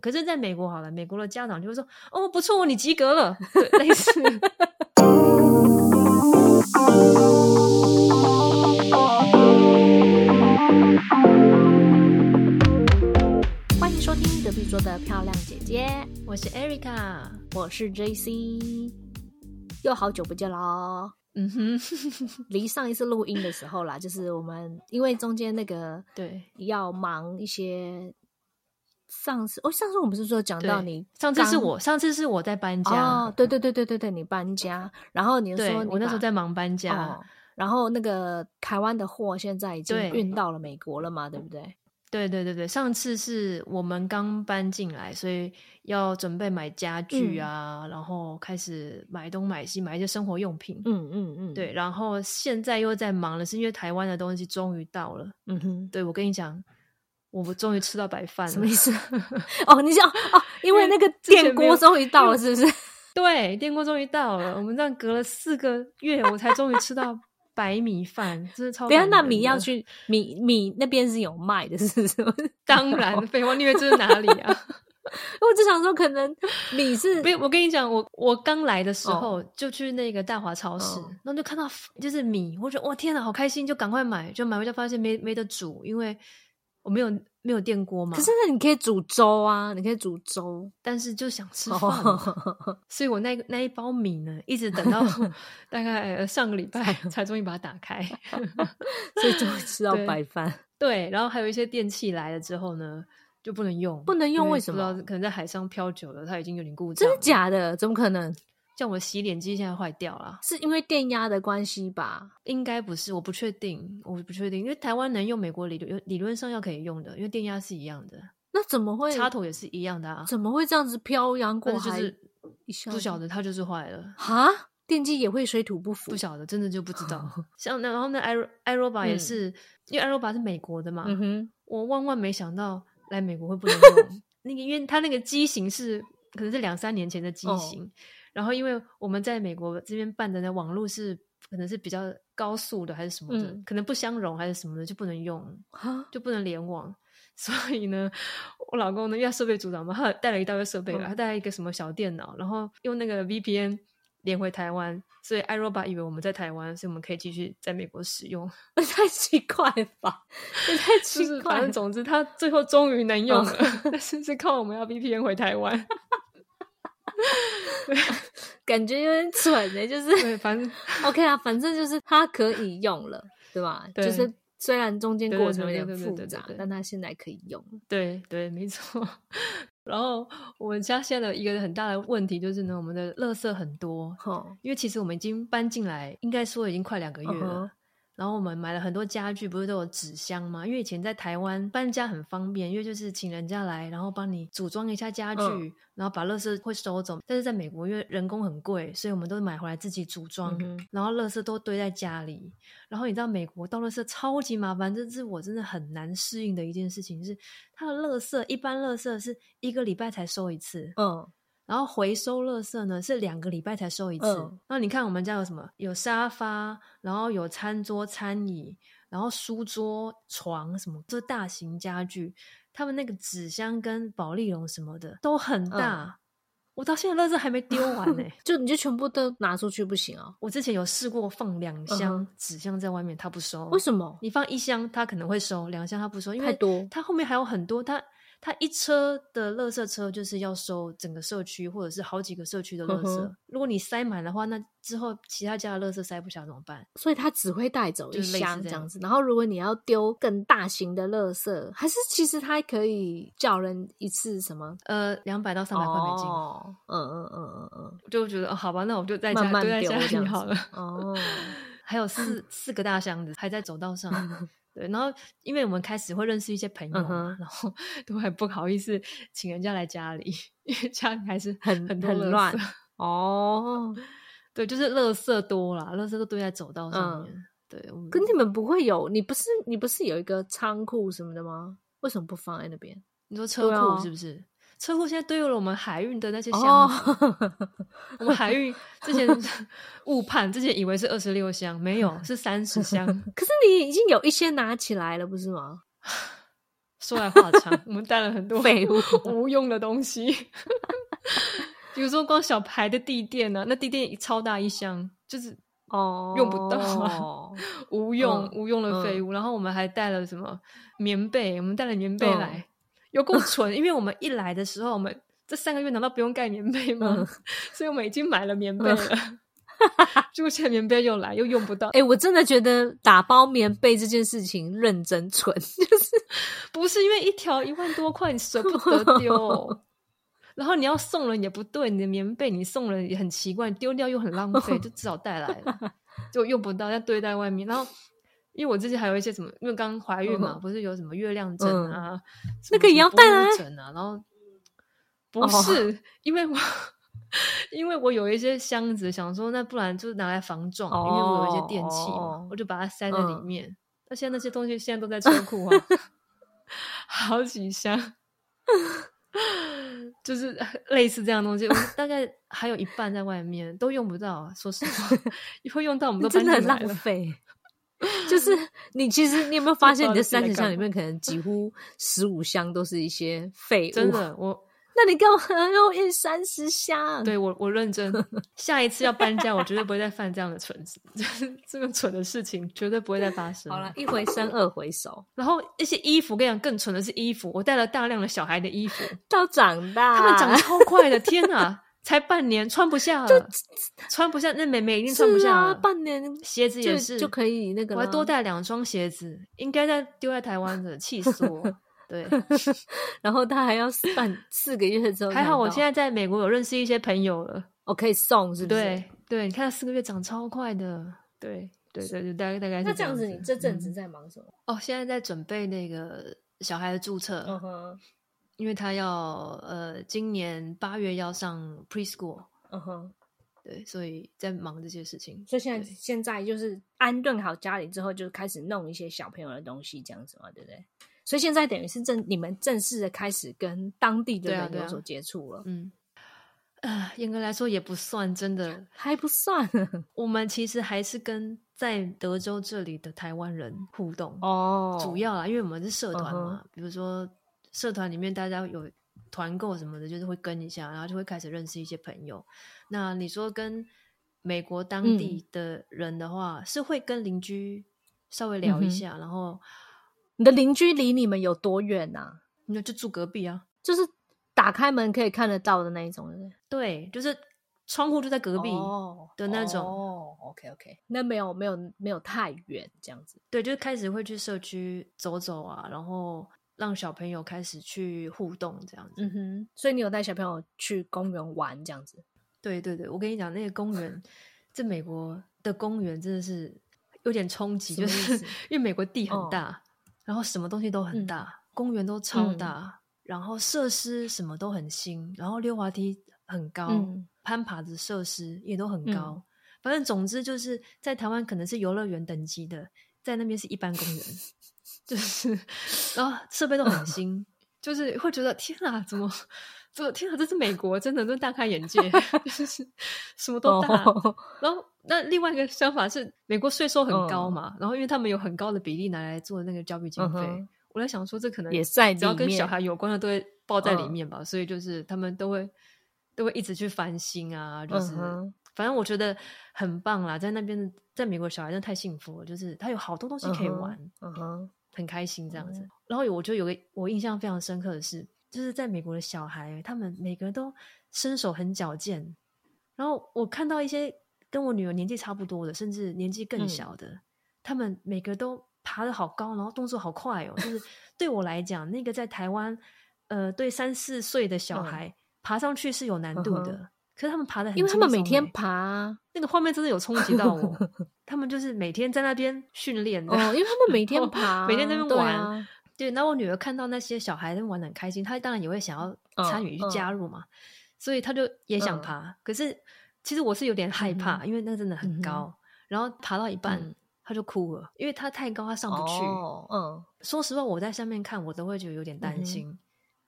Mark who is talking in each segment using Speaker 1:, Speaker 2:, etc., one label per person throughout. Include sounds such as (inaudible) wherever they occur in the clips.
Speaker 1: 可是在美国好了，美国的家长就会说：“哦，不错，你及格了。(laughs) ”对，类似。
Speaker 2: 欢迎收听隔壁桌的漂亮姐姐，
Speaker 1: 我是 Erica，
Speaker 2: 我是 JC，又好久不见喽。
Speaker 1: 嗯哼，(laughs)
Speaker 2: 离上一次录音的时候啦，就是我们因为中间那个
Speaker 1: 对
Speaker 2: 要忙一些。上次哦，上次我们不是说讲到你
Speaker 1: 上次是我上次是我在搬家
Speaker 2: 哦，对对对对对对，你搬家，然后你说
Speaker 1: 我那时候在忙搬家，
Speaker 2: 然后那个台湾的货现在已经运到了美国了嘛，对不对？
Speaker 1: 对对对对，上次是我们刚搬进来，所以要准备买家具啊，然后开始买东买西，买一些生活用品。
Speaker 2: 嗯嗯嗯，
Speaker 1: 对，然后现在又在忙了，是因为台湾的东西终于到了。
Speaker 2: 嗯哼，
Speaker 1: 对我跟你讲。我们终于吃到白饭了，
Speaker 2: 什么意思？哦，你想哦，因为那个电锅终于到了，是不是？(laughs)
Speaker 1: 对，电锅终于到了。我们这样隔了四个月，我才终于吃到白米饭，真的超。
Speaker 2: 等下那米要去米米那边是有卖的，是不是？(laughs)
Speaker 1: 当然，废话，你以为这是哪里啊？(laughs)
Speaker 2: 我只想说，可能米是……
Speaker 1: 不，我跟你讲，我我刚来的时候就去那个大华超市，然后就看到就是米，我觉得哇天哪，好开心，就赶快买，就买回家发现没没得煮，因为。我没有没有电锅嘛？
Speaker 2: 可是那你可以煮粥啊，你可以煮粥，
Speaker 1: 但是就想吃饭，(laughs) 所以我那那一包米呢，一直等到 (laughs) 大概上个礼拜才终于把它打开，(laughs)
Speaker 2: 所以终于吃到白饭。
Speaker 1: 对，然后还有一些电器来了之后呢，就不能用，
Speaker 2: 不能用，为什
Speaker 1: 么？可能在海上漂久了，它已经有点故
Speaker 2: 障。真的假的？怎么可能？
Speaker 1: 像我洗脸机现在坏掉了，
Speaker 2: 是因为电压的关系吧？
Speaker 1: 应该不是，我不确定，我不确定，因为台湾能用美国理论，理论上要可以用的，因为电压是一样的。
Speaker 2: 那怎么会？
Speaker 1: 插头也是一样的啊？
Speaker 2: 怎么会这样子漂洋过海？
Speaker 1: 不晓得，它就是坏了
Speaker 2: 哈，电机也会水土不服？
Speaker 1: 不晓得，真的就不知道。(laughs) 像那然后那艾艾罗巴也是，因为艾罗巴是美国的嘛。
Speaker 2: 嗯哼，
Speaker 1: 我万万没想到来美国会不能用 (laughs) 那个，因为它那个机型是可能是两三年前的机型。然后，因为我们在美国这边办的那网络是可能是比较高速的，还是什么的，可能不相容还是什么的，就不能用，就不能联网。(laughs) 所以呢，我老公呢，因为设备组长嘛，他带了一大堆设备来，他带了一个什么小电脑，然后用那个 VPN 连回台湾，所以 iRobot 以为我们在台湾，所以我们可以继续在美国使用。(laughs)
Speaker 2: 太奇怪吧？也太奇怪。
Speaker 1: 反正总之，他最后终于能用了，(laughs) 但是是靠我们要 VPN 回台湾。(laughs)
Speaker 2: 感觉有点蠢呢，就是对
Speaker 1: 反正 (laughs)
Speaker 2: OK 啊，反正就是它可以用了，对吧？就是虽然中间过程有点复杂，但它现在可以用。
Speaker 1: 对对，没错。(laughs) 然后我们家现在的一个很大的问题就是呢，我们的垃圾很多，因为其实我们已经搬进来，应该说已经快两个月了。然后我们买了很多家具，不是都有纸箱吗？因为以前在台湾搬家很方便，因为就是请人家来，然后帮你组装一下家具，然后把垃圾会收走。但是在美国，因为人工很贵，所以我们都是买回来自己组装，然后垃圾都堆在家里。然后你知道美国倒垃圾超级麻烦，这是我真的很难适应的一件事情，是它的垃圾一般垃圾是一个礼拜才收一次，
Speaker 2: 嗯。
Speaker 1: 然后回收垃圾呢是两个礼拜才收一次。那你看我们家有什么？有沙发，然后有餐桌、餐椅，然后书桌、床什么，这大型家具，他们那个纸箱跟保利龙什么的都很大。我到现在垃圾还没丢完呢，(laughs)
Speaker 2: 就你就全部都拿出去不行啊？
Speaker 1: 我之前有试过放两箱纸箱在外面，他不收。
Speaker 2: 为什么？
Speaker 1: 你放一箱他可能会收，两箱他不收，因为
Speaker 2: 太多。
Speaker 1: 他后面还有很多他。他一车的垃圾车就是要收整个社区或者是好几个社区的垃圾。如果你塞满的话，那之后其他家的垃圾塞不下怎么办？
Speaker 2: 所以他只会带走一箱这样子。然后如果你要丢更大型的垃圾，还是其实他可以叫人一次什么？
Speaker 1: 呃，两百到三百块美金。
Speaker 2: 哦，嗯嗯嗯嗯嗯，
Speaker 1: 就觉得好吧，那我就在
Speaker 2: 家
Speaker 1: 丢在家里好了。
Speaker 2: 哦，(laughs)
Speaker 1: 还有四 (laughs) 四个大箱子还在走道上。(laughs) 对，然后因为我们开始会认识一些朋友嘛，然后 (laughs) 都很不好意思请人家来家里，因为家里还是
Speaker 2: 很
Speaker 1: 很
Speaker 2: 很乱哦。(laughs)
Speaker 1: 对，就是垃圾多了，垃圾都堆在走道上面。对，
Speaker 2: 跟你们不会有，你不是你不是有一个仓库什么的吗？为什么不放在那边？
Speaker 1: 你说车库是不是？车祸现在堆有了我们海运的那些箱子，我们海运 (laughs) 之前误判，之前以为是二十六箱，没有，是三十箱。(laughs)
Speaker 2: 可是你已经有一些拿起来了，不是吗？
Speaker 1: 说来话长，我们带了很多
Speaker 2: 废物、(laughs)
Speaker 1: 无用的东西，比如说光小牌的地垫呢，那地垫超大一箱，就是
Speaker 2: 哦
Speaker 1: 用不到，无用无用的废物。然后我们还带了什么棉被，我们带了棉被来，有够蠢，因为我们一来的时候，我们这三个月难道不用盖棉被吗？(laughs) 所以我们已经买了棉被了。结果现在棉被又来，又用不到。(laughs)
Speaker 2: 哎，我真的觉得打包棉被这件事情认真蠢，就是 (laughs)
Speaker 1: 不是因为一条一万多块，你舍不得丢。然后你要送人也不对，你的棉被你送人也很奇怪，丢掉又很浪费，就只好带来了，就用不到，要堆在外面。然后因为我之前还有一些什么，因为刚怀孕嘛，不是有什么月亮枕啊，
Speaker 2: 那个也要带
Speaker 1: 啊。然后 (laughs) 不是因为我。因为我有一些箱子，想说那不然就拿来防撞，因为我有一些电器嘛，我就把它塞在里面。那现在那些东西现在都在车库啊，(laughs) 好几箱，(laughs) 就是类似这样东西，大概还有一半在外面都用不到。说实话，会用到我们都
Speaker 2: 真的很浪费。就是你其实你有没有发现，你的三十箱里面可能几乎十五箱都是一些废物？
Speaker 1: 真的我。(laughs)
Speaker 2: 那你干嘛要印三十箱？
Speaker 1: 对我，我认真。(laughs) 下一次要搬家，我绝对不会再犯这样的蠢事，(laughs) 这个蠢的事情绝对不会再发生。
Speaker 2: 好了，一回生二回熟。
Speaker 1: 然后一些衣服，跟你讲更蠢的是衣服，我带了大量的小孩的衣服，
Speaker 2: 到长大，
Speaker 1: 他们长超快的，天哪！才半年穿不下了，穿不下，那美美一定穿不下了。
Speaker 2: 半年
Speaker 1: 鞋子也是
Speaker 2: 就可以那个，
Speaker 1: 我还多带两双鞋子，应该在丢在台湾的，气死我。(laughs) 对，
Speaker 2: 然后他还要半 (laughs) 四个月之后，
Speaker 1: 还好我现在在美国有认识一些朋友了，
Speaker 2: 我可以送，是不是？
Speaker 1: 对，对，你看四个月长超快的，对，对，对，对，大概大概是
Speaker 2: 那这样子。你这阵子在忙什么？
Speaker 1: 哦，现在在准备那个小孩的注册，嗯哼，因为他要呃，今年八月要上 preschool，嗯哼，对，所以在忙这些事情。
Speaker 2: 所以现在现在就是安顿好家里之后，就开始弄一些小朋友的东西，这样子嘛，对不对？所以现在等于是正你们正式的开始跟当地的人有所接触了，
Speaker 1: 嗯，呃，严格来说也不算，真的 (laughs)
Speaker 2: 还不算。
Speaker 1: 我们其实还是跟在德州这里的台湾人互动哦，主要啦，因为我们是社团嘛，比如说社团里面大家有团购什么的，就是会跟一下，然后就会开始认识一些朋友。那你说跟美国当地的人的话，是会跟邻居稍微聊一下，然后。
Speaker 2: 你的邻居离你们有多远呐？
Speaker 1: 那就住隔壁啊，
Speaker 2: 就是打开门可以看得到的那一种，
Speaker 1: 对，就是窗户就在隔壁的那种。
Speaker 2: 哦，OK OK，那没有没有没有太远这样子。
Speaker 1: 对，就是开始会去社区走走啊，然后让小朋友开始去互动这样子。
Speaker 2: 嗯哼，所以你有带小朋友去公园玩这样子？
Speaker 1: 对对对，我跟你讲，那个公园在美国的公园真的是有点冲击，就是因为美国地很大。然后什么东西都很大，公园都超大，然后设施什么都很新，然后溜滑梯很高，攀爬的设施也都很高。反正总之就是在台湾可能是游乐园等级的，在那边是一般公园，就是然后设备都很新，(laughs) 就是会觉得天哪，怎么怎么天啊，这是美国，真的都大开眼界，(laughs) 就是什么都大。(laughs) 然后。那另外一个想法是，美国税收很高嘛，然后因为他们有很高的比例拿来做那个教育经费，我在想说，这可能
Speaker 2: 也在
Speaker 1: 只要跟小孩有关的都会包在里面吧，所以就是他们都会都会一直去翻新啊，就是反正我觉得很棒啦，在那边在美国小孩真的太幸福了，就是他有好多东西可以玩，嗯哼，很开心这样子。然后我觉得有个我印象非常深刻的是，就是在美国的小孩，他们每个人都身手很矫健，然后我看到一些。跟我女儿年纪差不多的，甚至年纪更小的，他们每个都爬得好高，然后动作好快哦。就是 (laughs) 对我来讲，那个在台湾，呃，对三四岁的小孩爬上去是有难度的。可是他们爬的很，
Speaker 2: 因为他们每天爬，
Speaker 1: 那个画面真的有冲击到我。(laughs) 他们就是每天在那边训练的，
Speaker 2: 因为他们 (laughs) 每天爬，
Speaker 1: 每天在那边玩。对，那我女儿看到那些小孩在玩的很开心，她当然也会想要参与去加入嘛，所以她就也想爬。可是。其实我是有点害怕，因为那个真的很高，然后爬到一半她就哭了，因为她太高，她上不去。嗯，说实话，我在下面看，我都会觉得有点担心。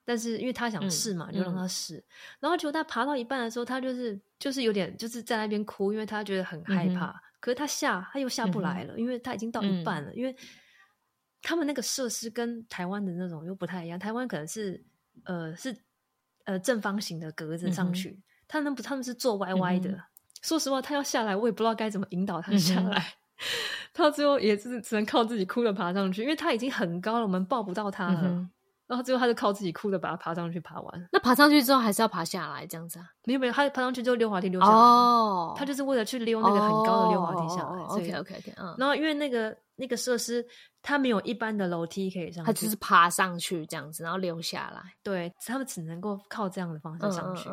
Speaker 1: 但是因为他想试嘛，就让他试。然后结果他爬到一半的时候，他就是就是有点就是在那边哭，因为他觉得很害怕。可是他下他又下不来了，因为他已经到一半了。因为他们那个设施跟台湾的那种又不太一样，台湾可能是呃是呃正方形的格子上去，他们不他们是坐歪歪的。说实话，他要下来，我也不知道该怎么引导他下来。(laughs) 他最后也是只能靠自己哭着爬上去，因为他已经很高了，我们抱不到他了。然后最后他就靠自己哭着把它爬上去，爬完。
Speaker 2: 那爬上去之后还是要爬下来，这样子啊？
Speaker 1: 没有没有，他爬上去之后溜滑梯溜下来。哦，他就是为了去溜那个很高的溜滑梯下来。
Speaker 2: OK OK OK，嗯。
Speaker 1: 然后因为那个那个设施，它没有一般的楼梯可以上，
Speaker 2: 他只是爬上去这样子，然后溜下来。
Speaker 1: 对他们只能够靠这样的方式上去。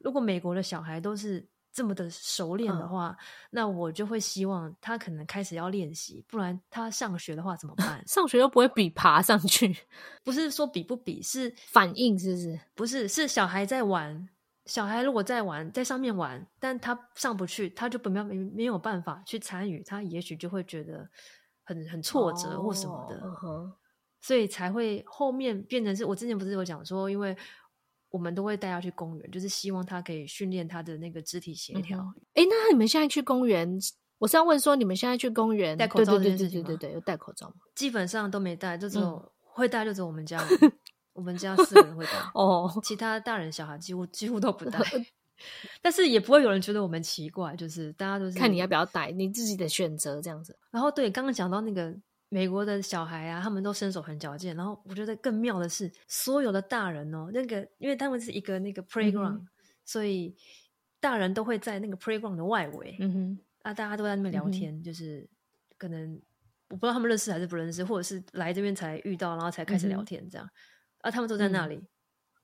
Speaker 1: 如果美国的小孩都是。这么的熟练的话，那我就会希望他可能开始要练习，不然他上学的话怎么办？
Speaker 2: 上学又不会比爬上去，(laughs)
Speaker 1: 不是说比不比，是 (laughs)
Speaker 2: 反应，是不是？
Speaker 1: 不是，是小孩在玩，小孩如果在玩，在上面玩，但他上不去，他就不没没没有办法去参与，他也许就会觉得很很挫折或什么的，所以才会后面变成是我之前不是有讲说，因为。我们都会带他去公园，就是希望他可以训练他的那个肢体协调。
Speaker 2: 哎，那你们现在去公园，我是要问说，你们现在去公园
Speaker 1: 戴口罩？
Speaker 2: 对对对对对，有戴口罩吗？
Speaker 1: 基本上都没戴，就只有会戴，就只有我们家，(laughs) 我们家四个人会戴。(laughs) 哦，其他大人小孩几乎几乎都不戴，(laughs) 但是也不会有人觉得我们奇怪，就是大家都是
Speaker 2: 看你要不要戴，你自己的选择这样子。
Speaker 1: 然后对，刚刚讲到那个。美国的小孩啊，他们都身手很矫健。然后我觉得更妙的是，所有的大人哦，那个因为他们是一个那个 playground，所以大人都会在那个 playground 的外围。嗯哼，啊，大家都在那边聊天，就是可能我不知道他们认识还是不认识，或者是来这边才遇到，然后才开始聊天这样。啊，他们都在那里，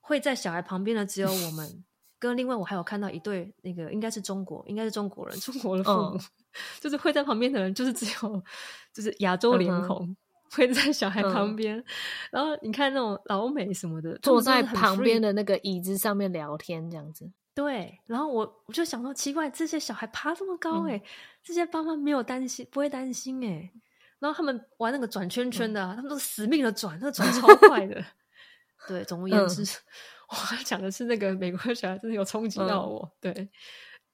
Speaker 1: 会在小孩旁边的只有我们，跟另外我还有看到一对那个应该是中国，应该是中国人，中国的父母。就是会在旁边的人，就是只有就是亚洲脸孔会在小孩旁边，然后你看那种老美什么的，
Speaker 2: 坐在旁边的那个椅子上面聊天这样子。
Speaker 1: 对，然后我我就想说，奇怪，这些小孩爬这么高哎，这些爸妈没有担心，不会担心哎。然后他们玩那个转圈圈的，他们都死命的转，那个转超快的。(laughs) 对，总而言之，我要讲的是那个美国小孩真的有冲击到我。对。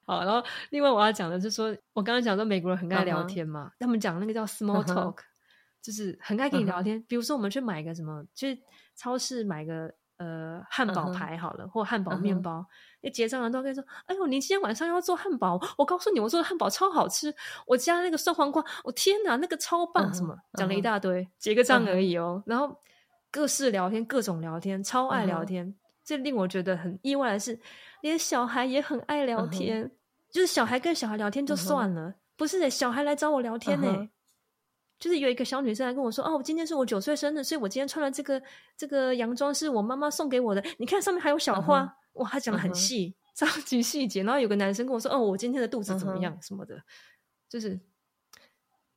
Speaker 1: 好，然后另外我要讲的是说，我刚刚讲说美国人很爱聊天嘛，他们讲那个叫 small talk，就是很爱跟你聊天。比如说我们去买个什么，去超市买个呃汉堡排好了，或汉堡面包，那结账人都跟你说：“哎呦，你今天晚上要做汉堡？我告诉你，我做的汉堡超好吃，我加那个酸黄瓜，我天哪，那个超棒！什么讲了一大堆，结个账而已哦。然后各式聊天，各种聊天，超爱聊天。这令我觉得很意外的是。连小孩也很爱聊天，就是小孩跟小孩聊天就算了，不是的，小孩来找我聊天呢。就是有一个小女生来跟我说：“哦，今天是我九岁生日，所以我今天穿了这个这个洋装是我妈妈送给我的。你看上面还有小花，哇，她讲的很细，超级细节。然后有个男生跟我说：哦，我今天的肚子怎么样什么的，就是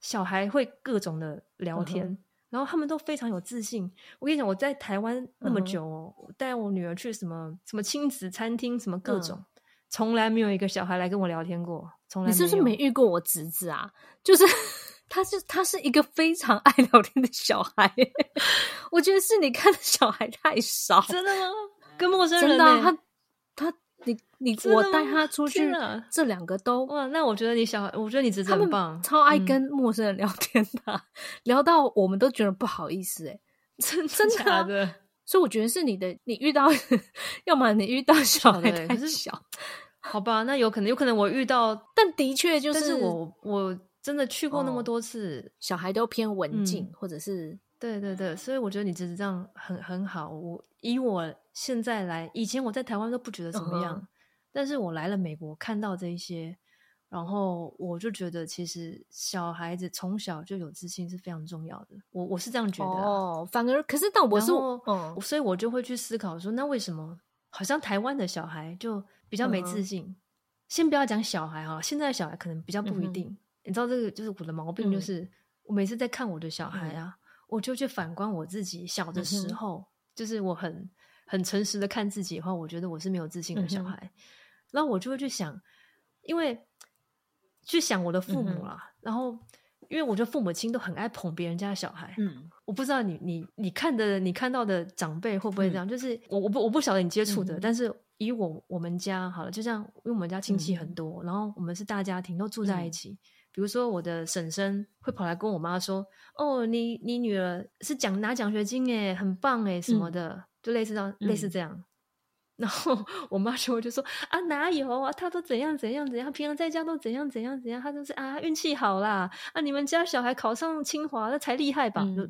Speaker 1: 小孩会各种的聊天。”然后他们都非常有自信。我跟你讲，我在台湾那么久哦，带我女儿去什么什么亲子餐厅，什么各种，从来没有一个小孩来跟我聊天过。从来，
Speaker 2: 你是不是没遇过我侄子啊？就是他是他是一个非常爱聊天的小孩。(laughs) 我觉得是你看的小孩太少，
Speaker 1: 真的吗？跟陌生人
Speaker 2: 呢？他他。你你我带他出去，这两个都
Speaker 1: 哇！那我觉得你小，我觉得你侄子很棒，
Speaker 2: 超爱跟陌生人聊天的，(laughs) 聊到我们都觉得不好意思 (laughs) 哎，
Speaker 1: 真真的。
Speaker 2: 所以我觉得是你的，你遇到，(laughs) 要么你遇到小孩太小，
Speaker 1: 好吧？那有可能，有可能我遇到，
Speaker 2: 但的确就是，
Speaker 1: 我我真的去过那么多次，
Speaker 2: 小孩都偏文静，或者是
Speaker 1: 对对对，所以我觉得你侄子这样很很好。我以我。现在来，以前我在台湾都不觉得怎么样，但是我来了美国，看到这一些，然后我就觉得，其实小孩子从小就有自信是非常重要的。我我是这样觉得。
Speaker 2: 哦，反而可是，但我是，
Speaker 1: 嗯，所以我就会去思考说，那为什么好像台湾的小孩就比较没自信？先不要讲小孩哈，现在的小孩可能比较不一定。你知道这个就是我的毛病，就是我每次在看我的小孩啊，我就去反观我自己小的时候，就是我很。很诚实的看自己的话，我觉得我是没有自信的小孩。然后我就会去想，因为去想我的父母啦。然后，因为我觉得父母亲都很爱捧别人家的小孩。嗯，我不知道你你你看的你看到的长辈会不会这样？就是我我不我不晓得你接触的，但是以我我们家好了，就像因为我们家亲戚很多，然后我们是大家庭，都住在一起。比如说我的婶婶会跑来跟我妈说：“哦，你你女儿是奖拿奖学金诶，很棒诶，什么的，就类似到类似这样。”然后我妈就会就说：“啊，哪有啊？他都怎样怎样怎样，平常在家都怎样怎样怎样，他就是啊运气好啦啊！你们家小孩考上清华那才厉害吧？”就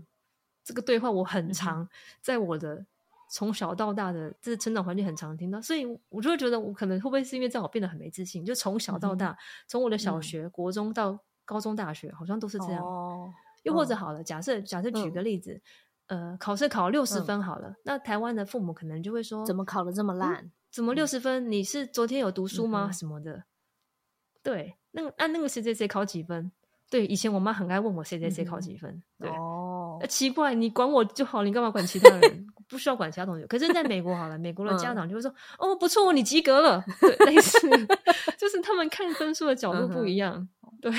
Speaker 1: 这个对话我很常在我的从小到大的这成长环境很常听到，所以我就会觉得我可能会不会是因为这样我变得很没自信？就从小到大，从我的小学、国中到高中、大学，好像都是这样。又或者好了，假设假设举个例子。呃，考试考六十分好了，那台湾的父母可能就会说：
Speaker 2: 怎么考的这么烂？
Speaker 1: 怎么六十分？你是昨天有读书吗？什么的？对，那个按那个谁谁谁考几分？对，以前我妈很爱问我谁谁谁考几分。对哦，奇怪，你管我就好，你干嘛管其他人？(laughs) 不需要管其他同学。可是在美国好了，美国的家长就会说：哦，不错，你及格了。对类似，(laughs) 就是他们看分数的角度不一样。对，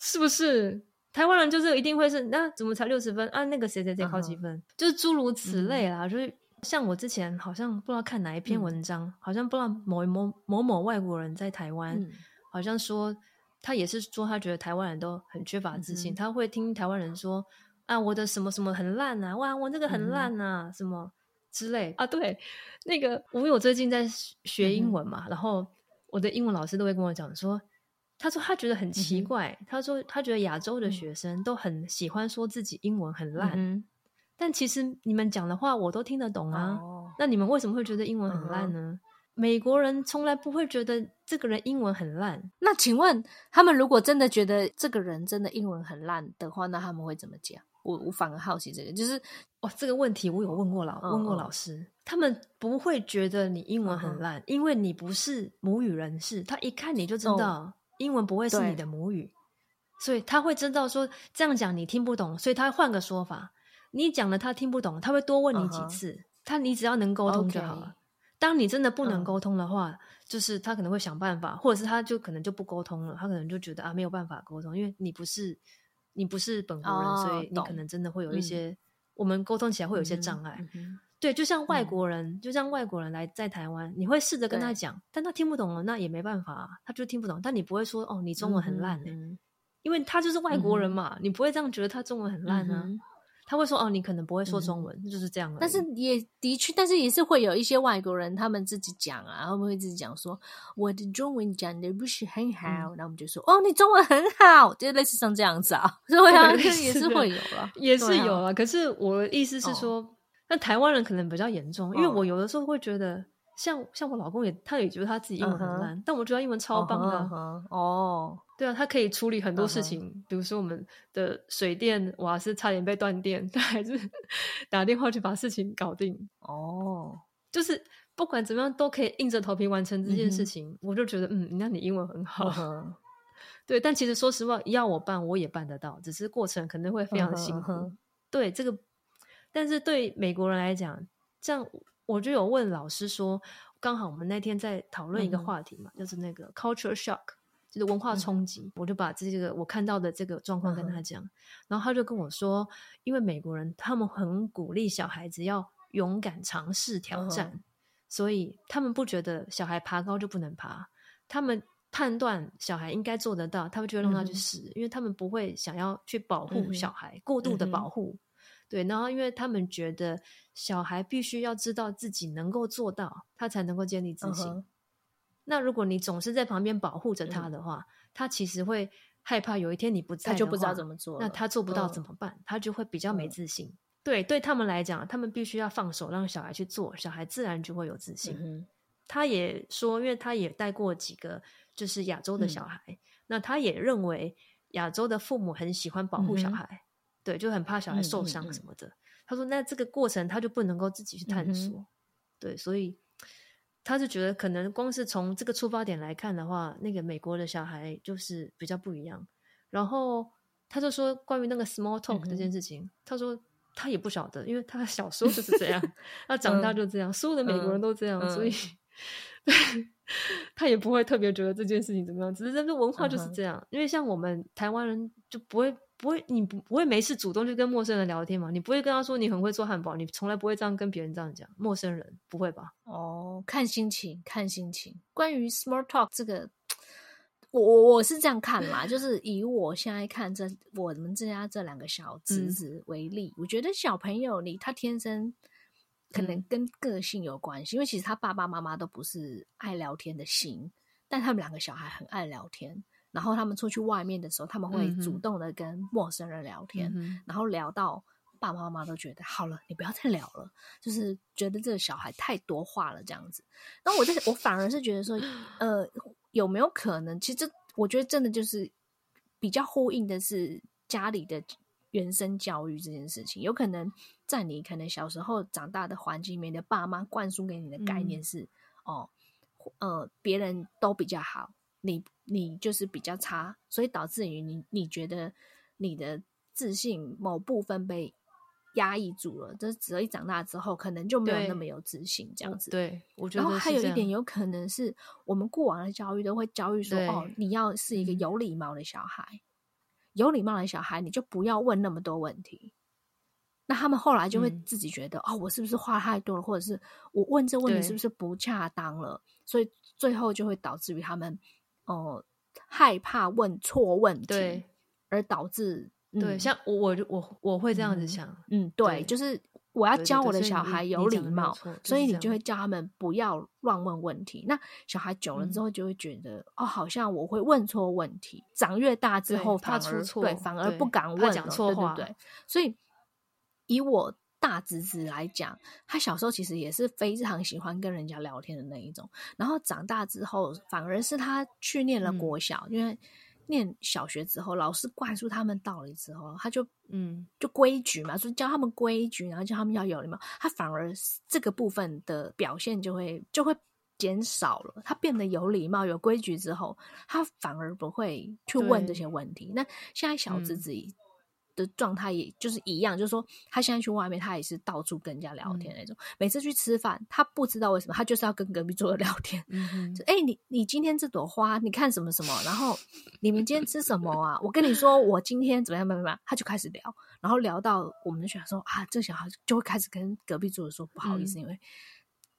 Speaker 1: 是不是？台湾人就是一定会是那怎么才六十分啊？那个谁谁谁考几分？就是诸如此类啦。就是像我之前好像不知道看哪一篇文章，好像不知道某某某某外国人在台湾，好像说他也是说他觉得台湾人都很缺乏自信。他会听台湾人说啊，我的什么什么很烂啊，哇，我那个很烂啊，什么之类啊。对，那个我有最近在学英文嘛，然后我的英文老师都会跟我讲说。他说他觉得很奇怪。他说他觉得亚洲的学生都很喜欢说自己英文很烂，但其实你们讲的话我都听得懂啊。那你们为什么会觉得英文很烂呢？美国人从来不会觉得这个人英文很烂。
Speaker 2: 那请问他们如果真的觉得这个人真的英文很烂的话，那他们会怎么讲？我我反而好奇这个，就是
Speaker 1: 哇，这个问题我有问过老问过老师，他们不会觉得你英文很烂，因为你不是母语人士，他一看你就知道。英文不会是你的母语，所以他会知道说这样讲你听不懂，所以他换个说法。你讲了他听不懂，他会多问你几次。他你只要能沟通就好了。当你真的不能沟通的话，就是他可能会想办法，或者是他就可能就不沟通了。他可能就觉得啊没有办法沟通，因为你不是你不是本国人，所以你可能真的会有一些我们沟通起来会有一些障碍。对，就像外国人，就像外国人来在台湾，你会试着跟他讲，但他听不懂了，那也没办法，他就听不懂。但你不会说哦，你中文很烂哎，因为他就是外国人嘛，你不会这样觉得他中文很烂呢。他会说哦，你可能不会说中文，就是这样。
Speaker 2: 但是也的确，但是也是会有一些外国人，他们自己讲啊，他们会自己讲说我的中文讲的不是很好，然后我们就说哦，你中文很好，就类似像这样子啊，(laughs) 所以啊，(laughs) 也是会有了，
Speaker 1: 也是有了。可是我的意思是说。那台湾人可能比较严重，因为我有的时候会觉得，像像我老公也，他也觉得他自己英文很烂，但我觉得英文超棒的。哦，对啊，他可以处理很多事情，比如说我们的水电瓦斯差点被断电，他还是 (laughs) 打电话去把事情搞定。哦，就是不管怎么样都可以硬着头皮完成这件事情，我就觉得，嗯，那你英文很好。(laughs) 对，但其实说实话，要我办我也办得到，只是过程可能会非常辛苦。对，这个。但是对美国人来讲，这样我就有问老师说，刚好我们那天在讨论一个话题嘛，就是那个 culture shock，就是文化冲击。我就把这个我看到的这个状况跟他讲，然后他就跟我说，因为美国人他们很鼓励小孩子要勇敢尝试挑战，所以他们不觉得小孩爬高就不能爬，他们判断小孩应该做得到，他们就会让他去试，因为他们不会想要去保护小孩，过度的保护。对，然后因为他们觉得小孩必须要知道自己能够做到，他才能够建立自信。那如果你总是在旁边保护着他的话，他其实会害怕有一天你不在，
Speaker 2: 他就不知道怎么做。
Speaker 1: 那他做不到怎么办？他就会比较没自信。对，对他们来讲，他们必须要放手让小孩去做，小孩自然就会有自信。他也说，因为他也带过几个就是亚洲的小孩，那他也认为亚洲的父母很喜欢保护小孩。对，就很怕小孩受伤什么的。他说：“那这个过程他就不能够自己去探索。”对，所以他是觉得可能光是从这个出发点来看的话，那个美国的小孩就是比较不一样。然后他就说关于那个 small talk 这件事情，他说他也不晓得，因为他小时候就是这样，(laughs) 他长大就这样，所有的美国人都这样，所以他也不会特别觉得这件事情怎么样。只是这个文化就是这样，因为像我们台湾人就不会。不会，你不不会没事主动去跟陌生人聊天嘛？你不会跟他说你很会做汉堡，你从来不会这样跟别人这样讲。陌生人不会吧？
Speaker 2: 哦，看心情，看心情。关于 small talk 这个，我我我是这样看啦，就是以我现在看这我们这家这两个小侄子为例，我觉得小朋友你他天生可能跟个性有关系，因为其实他爸爸妈妈都不是爱聊天的型，但他们两个小孩很爱聊天，然后他们出去外面的时候，他们会主动的跟陌生人聊天，然后聊到爸爸妈妈都觉得好了，你不要再聊了，就是觉得这个小孩太多话了这样子。然后我在我反而是觉得说，呃。有没有可能？其实我觉得真的就是比较呼应的是家里的原生教育这件事情。有可能在你可能小时候长大的环境里面的爸妈灌输给你的概念是：哦，呃，别人都比较好，你你就是比较差，所以导致于你你觉得你的自信某部分被。压抑住了，这只要一长大之后，可能就没有那么有自信这样子。
Speaker 1: 对，我觉得。
Speaker 2: 然后还有一点，有可能是我们过往的教育都会教育说：“哦，你要是一个有礼貌的小孩，有礼貌的小孩，你就不要问那么多问题。”那他们后来就会自己觉得：“哦，我是不是话太多了，或者是我问这问题是不是不恰当了？”所以最后就会导致于他们哦害怕问错问题，而导致。
Speaker 1: 对，像我，我就我我会这样子想，
Speaker 2: 嗯，对，就是我要教我的小孩有礼貌，所以你就会教他们不要乱问问题。那小孩久了之后就会觉得，哦，好像我会问错问题。长越大之后，
Speaker 1: 怕出错，
Speaker 2: 对，反而不敢问，
Speaker 1: 讲错话。
Speaker 2: 对，所以以我大侄子来讲，他小时候其实也是非常喜欢跟人家聊天的那一种。然后长大之后，反而是他去念了国小，因为。念小学之后，老师灌输他们道理之后，他就嗯，就规矩嘛，就教他们规矩，然后教他们要有礼貌。他反而这个部分的表现就会就会减少了。他变得有礼貌、有规矩之后，他反而不会去问这些问题。那现在小侄子。的状态也就是一样，就是说他现在去外面，他也是到处跟人家聊天那种。每次去吃饭，他不知道为什么，他就是要跟隔壁桌的聊天。嗯哎，你你今天这朵花，你看什么什么？然后你们今天吃什么啊？我跟你说，我今天怎么样？怎么样？他就开始聊，然后聊到我们的学说啊，这小孩就会开始跟隔壁桌的说不好意思，因为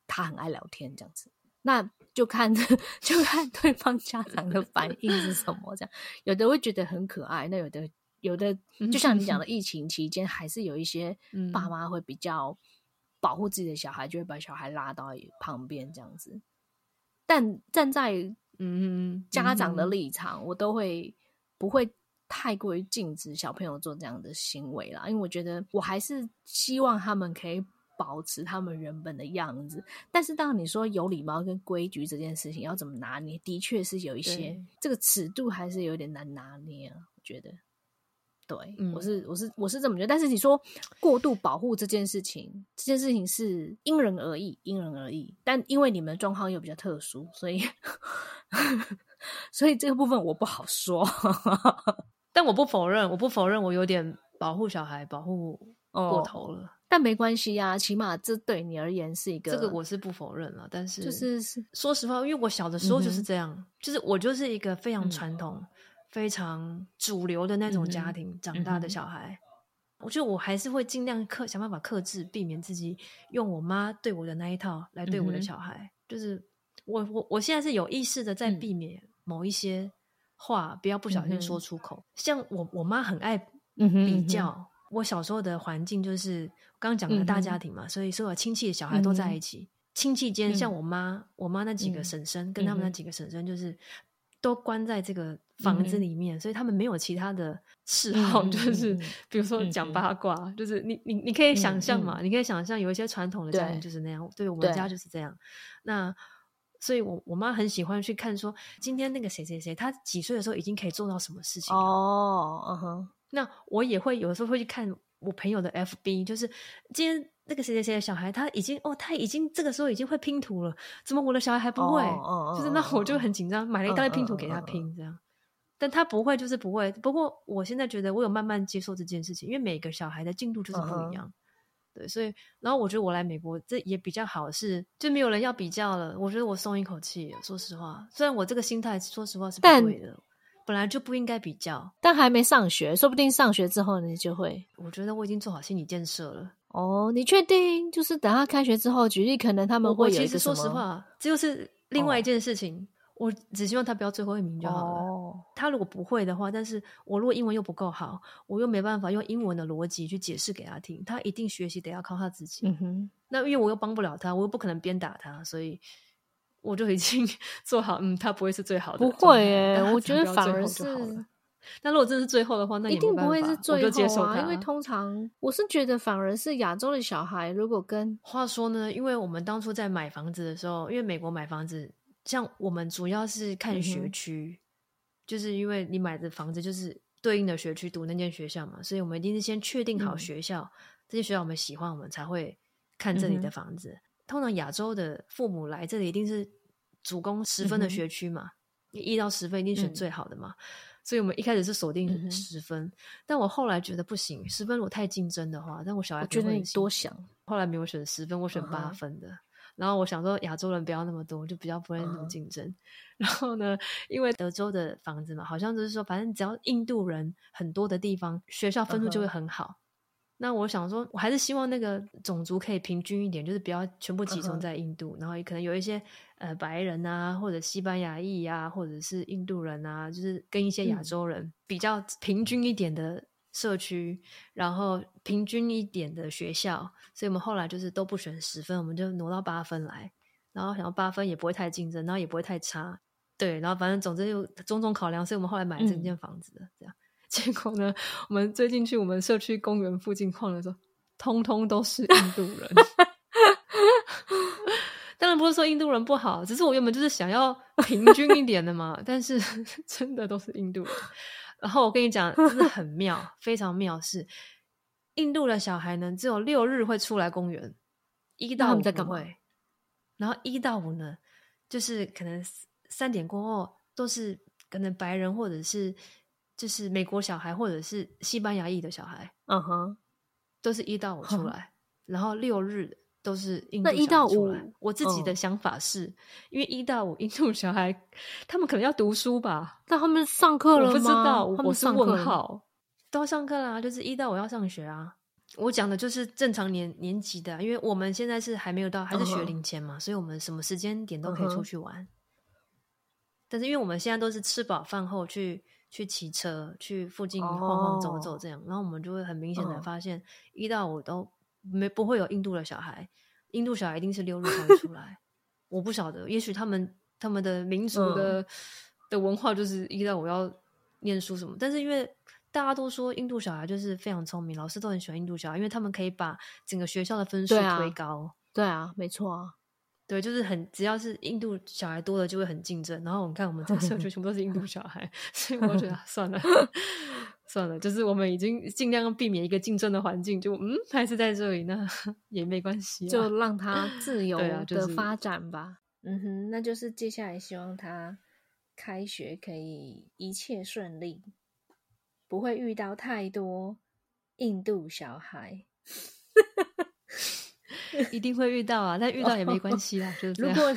Speaker 2: 他很爱聊天这样子。那就看 (laughs) 就看对方家长的反应是什么。这样有的会觉得很可爱，那有的。有的 (laughs) 就像你讲的，疫情期间还是有一些 (laughs) 爸妈会比较保护自己的小孩，就会把小孩拉到旁边这样子。但站在嗯家长的立场，我都会不会太过于禁止小朋友做这样的行为啦，因为我觉得我还是希望他们可以保持他们原本的样子。但是当你说有礼貌跟规矩这件事情要怎么拿捏，的确是有一些这个尺度还是有点难拿捏啊，我觉得。对，我是我是我是这么觉得，但是你说过度保护这件事情，这件事情是因人而异，因人而异。但因为你们的状况又比较特殊，所以 (laughs) 所以这个部分我不好说。(laughs)
Speaker 1: 但我不否认，我不否认我有点保护小孩保护过头了。
Speaker 2: 但没关系呀，起码这对你而言是一个，
Speaker 1: 这个我是不否认了。但是
Speaker 2: 就是
Speaker 1: 说实话，因为我小的时候就是这样，就是我就是一个非常传统。非常主流的那种家庭长大的小孩，我觉得我还是会尽量克想办法克制，避免自己用我妈对我的那一套来对我的小孩。就是我我我现在是有意识的在避免某一些话不要不小心说出口。像我我妈很爱比较，我小时候的环境就是刚刚讲的大家庭嘛，所以所有亲戚的小孩都在一起，亲戚间像我妈我妈那几个婶婶跟他们那几个婶婶就是。都关在这个房子里面，所以他们没有其他的嗜好，(laughs) 就是比如说讲八卦，就是你你你可以想象嘛，你可以想象有一些传统的家庭就是那样，对我们家就是这样。那所以，我我妈很喜欢去看说，今天那个谁谁谁，他几岁的时候已经可以做到什么事情
Speaker 2: 哦，嗯哼。
Speaker 1: 那我也会有时候会去看我朋友的 FB，就是今天。那个谁谁谁的小孩，他已经哦，他已经这个时候已经会拼图了，怎么我的小孩还不会？就是那我就很紧张，买了一大堆拼图给他拼，这样。但他不会，就是不会。不过我现在觉得我有慢慢接受这件事情，因为每个小孩的进度就是不一样。对，所以然后我觉得我来美国这也比较好，是就没有人要比较了。我觉得我松一口气，说实话。虽然我这个心态，说实话是不对的，本来就不应该比较。
Speaker 2: 但还没上学，说不定上学之后你就会。
Speaker 1: 我觉得我已经做好心理建设了。
Speaker 2: 哦，你确定？就是等他开学之后，举例可能他们会有一个
Speaker 1: 说实话，这就是另外一件事情。我只希望他不要最后一名就好了。他如果不会的话，但是我如果英文又不够好，我又没办法用英文的逻辑去解释给他听，他一定学习得要靠他自己。
Speaker 2: 嗯哼，
Speaker 1: 那因为我又帮不了他，我又不可能鞭打他，所以我就已经 (laughs) 做好，嗯，他不会是最好的，
Speaker 2: 不会诶，我觉得反而是。
Speaker 1: 那如果真是最后的话，那
Speaker 2: 一定不会是最
Speaker 1: 后啊！
Speaker 2: 因为通常我是觉得，反而是亚洲的小孩，如果跟
Speaker 1: 话说呢，因为我们当初在买房子的时候，因为美国买房子，像我们主要是看学区，就是因为你买的房子就是对应的学区读那间学校嘛，所以我们一定是先确定好学校，这些学校我们喜欢，我们才会看这里的房子。通常亚洲的父母来这里，一定是主攻十分的学区嘛，一到十分一定选最好的嘛。所以我们一开始是锁定十分，但我后来觉得不行，十分如果太竞争的话，但我小孩
Speaker 2: 觉得你多想，
Speaker 1: 后来没有选十分，我选八分的。然后我想说亚洲人不要那么多，就比较不会那么竞争。(laughs) 然后呢，因为德州的房子嘛，好像就是说，反正只要印度人很多的地方，学校分数就会很好。那我想说，我还是希望那个种族可以平均一点，就是不要全部集中在印度，然后也可能有一些呃白人啊，或者西班牙裔啊，或者是印度人啊，就是跟一些亚洲人比较平均一点的社区，然后平均一点的学校，所以我们后来就是都不选十分，我们就挪到八分来，然后想要八分也不会太竞争，然后也不会太差，对，然后反正总之就种种考量，所以我们后来买整间房子的这样。(laughs) 结果呢？我们最近去我们社区公园附近逛的时候，通通都是印度人。(laughs) 当然不是说印度人不好，只是我原本就是想要平均一点的嘛。但是 (laughs) 真的都是印度人。然后我跟你讲，真的很妙，非常妙是，印度的小孩呢，只有六日会出来公园，一到五不会。然后一到五呢，就是可能三点过后都是可能白人或者是。就是美国小孩或者是西班牙裔的小孩，
Speaker 2: 嗯哼，
Speaker 1: 都是一到五出来，然后六日都是印度
Speaker 2: 那一到五，
Speaker 1: 我自己的想法是，因为一到五印度小孩他们可能要读书吧？
Speaker 2: 但他们上课了吗？
Speaker 1: 我不知道，我
Speaker 2: 是
Speaker 1: 问号。都要上课啦，就是一到五要上学啊。我讲的就是正常年年级的，因为我们现在是还没有到，还是学龄前嘛，所以我们什么时间点都可以出去玩。但是因为我们现在都是吃饱饭后去。去骑车，去附近晃晃走走，这样，然后我们就会很明显的发现，一到五都没不会有印度的小孩，印度小孩一定是溜入才会出来。我不晓得，也许他们他们的民族的的文化就是依赖我要念书什么，但是因为大家都说印度小孩就是非常聪明，老师都很喜欢印度小孩，因为他们可以把整个学校的分数推高。
Speaker 2: 对啊，没错啊。
Speaker 1: 对，就是很只要是印度小孩多了，就会很竞争。然后我们看我们这个社区全部都是印度小孩，(laughs) 所以我觉得算了 (laughs) 算了，就是我们已经尽量避免一个竞争的环境，就嗯还是在这里，那 (laughs) 也没关系，
Speaker 2: 就让他自由的发展吧。嗯哼，那就是接下来希望他开学可以一切顺利，不会遇到太多印度小孩。
Speaker 1: 一定会遇到啊，但遇到也没关系啊，(laughs) 就是如果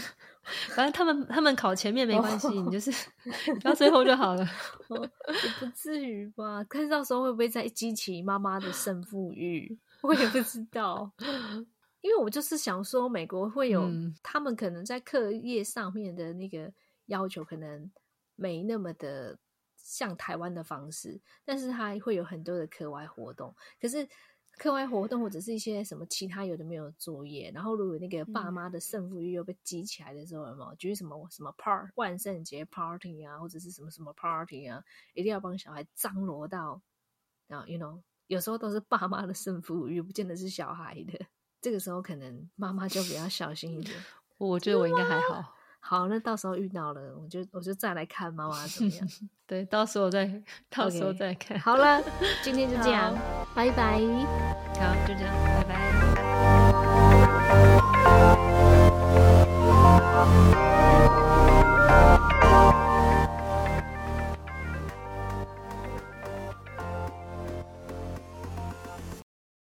Speaker 1: 反正他们他们考前面没关系，你就是 (laughs) 到最后就好了，(laughs)
Speaker 2: 也不至于吧？看到时候会不会再激起妈妈的胜负欲，我也不知道。(laughs) 因为我就是想说，美国会有他们可能在课业上面的那个要求，可能没那么的像台湾的方式，但是他会有很多的课外活动，可是。课外活动或者是一些什么其他有的没有作业，然后如果那个爸妈的胜负欲又被激起来的时候，有没有就是什么什么 part 万圣节 party 啊，或者是什么什么 party 啊，一定要帮小孩张罗到，然后 you know 有时候都是爸妈的胜负欲，不见得是小孩的，这个时候可能妈妈就比较小心一点。
Speaker 1: 我觉得我应该还好。
Speaker 2: 好那到时候遇到了我就我就再来看猫啊怎么样？(laughs)
Speaker 1: 对到时候再到时候再看
Speaker 2: 好了 (laughs) 今天就这样拜拜。
Speaker 1: 好就这样拜拜。